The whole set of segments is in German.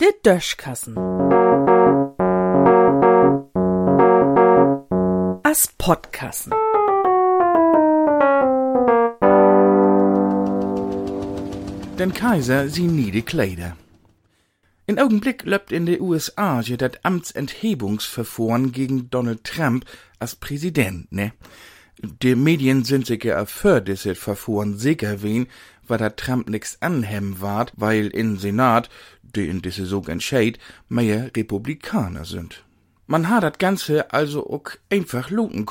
Der Döschkassen. As Podkassen. Den Kaiser sie nie die Kleider. In Augenblick löppt in de USA je dat Amtsenthebungsverfahren gegen Donald Trump als Präsident, ne? Die Medien sind sicher für dieses Verfahren sicher wen, weil da Trump nix anhemmen ward, weil in Senat, die in diese so entscheid, mehr Republikaner sind. Man hat das Ganze also auch einfach looten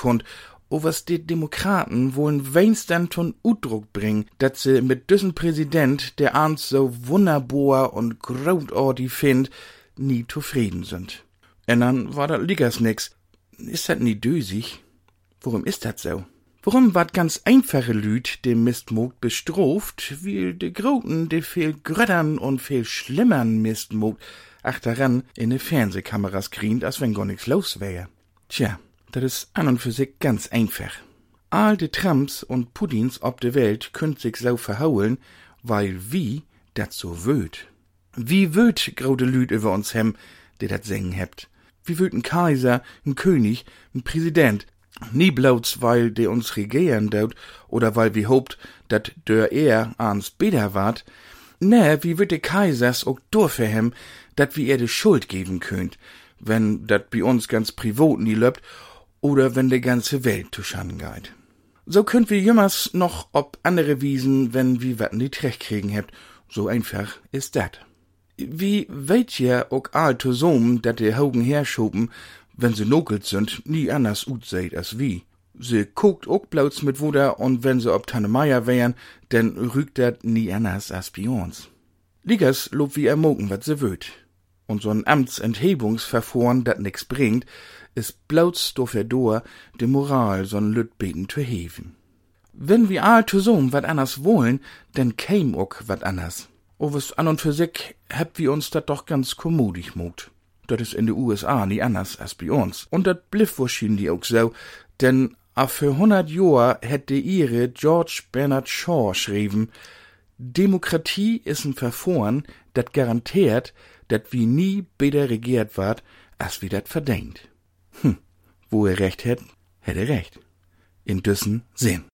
o was die Demokraten wollen wenigstens ton Udruck bringen, dass sie mit diesem Präsident, der ans so wunderbar und großartig find, nie zufrieden sind. Dann war das liegers nix. Ist das nie dösig? Warum ist das so? Warum wat ganz einfache Lüd dem Mistmogt bestroft, wie de Groten, de viel gröttern und viel schlimmern Mistmogt achteran in de Fernsehkameras krient, als wenn gar nix los wär. Tja, das ist an und für sich ganz einfach. All de Trumps und Pudins ob de Welt könnt sich so verhaulen, weil wie dat so wöd. Wie wöd grode Lüd über uns hem, de dat singen hebt. Wie wöd ein Kaiser, ein König, ein Präsident, nie bloß weil de uns regieren daut oder weil wir hopt, dat der er ans beder wart. Ne, wie wird de Kaisers ook durchverhem, dat wie er de Schuld geben könnt, wenn dat bi uns ganz privat nie löppt oder wenn de ganze Welt tuschan geht. So könnt wir jümmers noch ob andere Wiesen, wenn wie wat die Trecht kriegen hebt. So einfach ist dat. Wie weht ihr ook all zusammen, dat de Haugen herschoben, wenn sie nokelt sind, nie anders ut seid als wie. Sie guckt ook blauts mit Wuder und wenn sie ob Tanne Meier wären, denn rügt dat nie anders als bei uns. Liegers lob wie er mogen, wat sie wöt. Und so'n Amtsenthebungsverfahren, dat nix bringt, ist blauts dofür dor, de Moral so'n Lütbeten zu heven. Wenn wir all zusammen wat anders wollen, denn käm ook wat anders. O was an und für sich habt wir uns dat doch ganz kommodig mogt. Dat is in de USA nie anders als bei uns. Und dat bliff wahrscheinlich auch so, denn a für hundert Johr hätte ihre George Bernard Shaw schrieben, Demokratie is ein Verfahren, dat garantiert, dat wie nie besser regiert ward, als wie dat verdenkt. Hm, wo er recht hätt, hätt er recht. In düssen Sinn.